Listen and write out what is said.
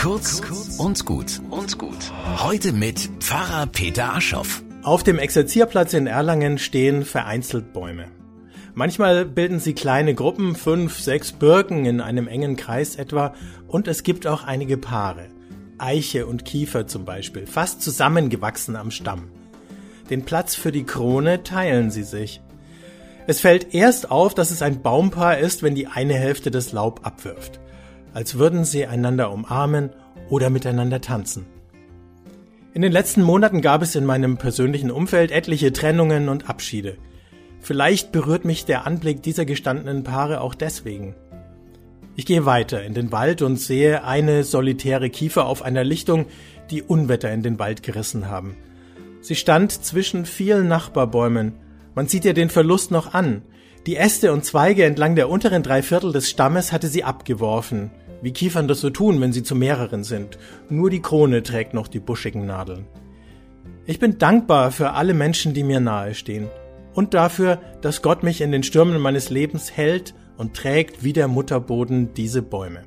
Kurz und gut und gut. Heute mit Pfarrer Peter Aschoff. Auf dem Exerzierplatz in Erlangen stehen vereinzelt Bäume. Manchmal bilden sie kleine Gruppen, fünf, sechs Birken in einem engen Kreis etwa, und es gibt auch einige Paare. Eiche und Kiefer zum Beispiel, fast zusammengewachsen am Stamm. Den Platz für die Krone teilen sie sich. Es fällt erst auf, dass es ein Baumpaar ist, wenn die eine Hälfte das Laub abwirft als würden sie einander umarmen oder miteinander tanzen. In den letzten Monaten gab es in meinem persönlichen Umfeld etliche Trennungen und Abschiede. Vielleicht berührt mich der Anblick dieser gestandenen Paare auch deswegen. Ich gehe weiter in den Wald und sehe eine solitäre Kiefer auf einer Lichtung, die Unwetter in den Wald gerissen haben. Sie stand zwischen vielen Nachbarbäumen. Man sieht ihr den Verlust noch an. Die Äste und Zweige entlang der unteren drei Viertel des Stammes hatte sie abgeworfen, wie Kiefern das so tun, wenn sie zu mehreren sind. Nur die Krone trägt noch die buschigen Nadeln. Ich bin dankbar für alle Menschen, die mir nahestehen und dafür, dass Gott mich in den Stürmen meines Lebens hält und trägt wie der Mutterboden diese Bäume.